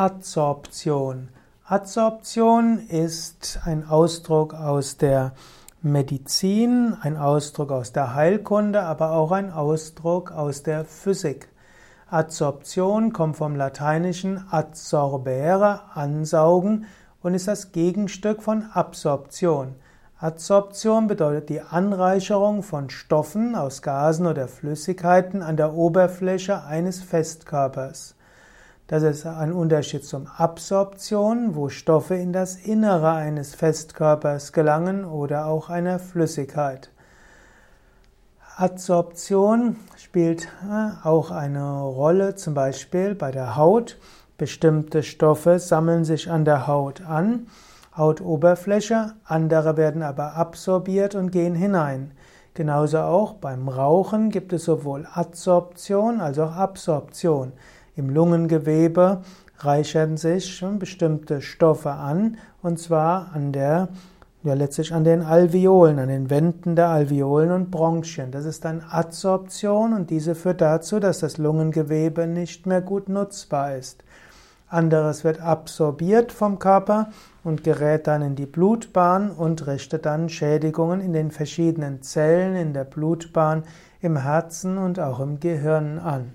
Adsorption. Adsorption ist ein Ausdruck aus der Medizin, ein Ausdruck aus der Heilkunde, aber auch ein Ausdruck aus der Physik. Adsorption kommt vom lateinischen adsorbere, ansaugen und ist das Gegenstück von Absorption. Adsorption bedeutet die Anreicherung von Stoffen aus Gasen oder Flüssigkeiten an der Oberfläche eines Festkörpers. Das ist ein Unterschied zum Absorption, wo Stoffe in das Innere eines Festkörpers gelangen oder auch einer Flüssigkeit. Adsorption spielt äh, auch eine Rolle, zum Beispiel bei der Haut. Bestimmte Stoffe sammeln sich an der Haut an, Hautoberfläche, andere werden aber absorbiert und gehen hinein. Genauso auch beim Rauchen gibt es sowohl Adsorption als auch Absorption. Im Lungengewebe reichern sich bestimmte Stoffe an, und zwar an der, ja letztlich an den Alveolen, an den Wänden der Alveolen und Bronchien. Das ist dann Adsorption und diese führt dazu, dass das Lungengewebe nicht mehr gut nutzbar ist. Anderes wird absorbiert vom Körper und gerät dann in die Blutbahn und richtet dann Schädigungen in den verschiedenen Zellen in der Blutbahn, im Herzen und auch im Gehirn an.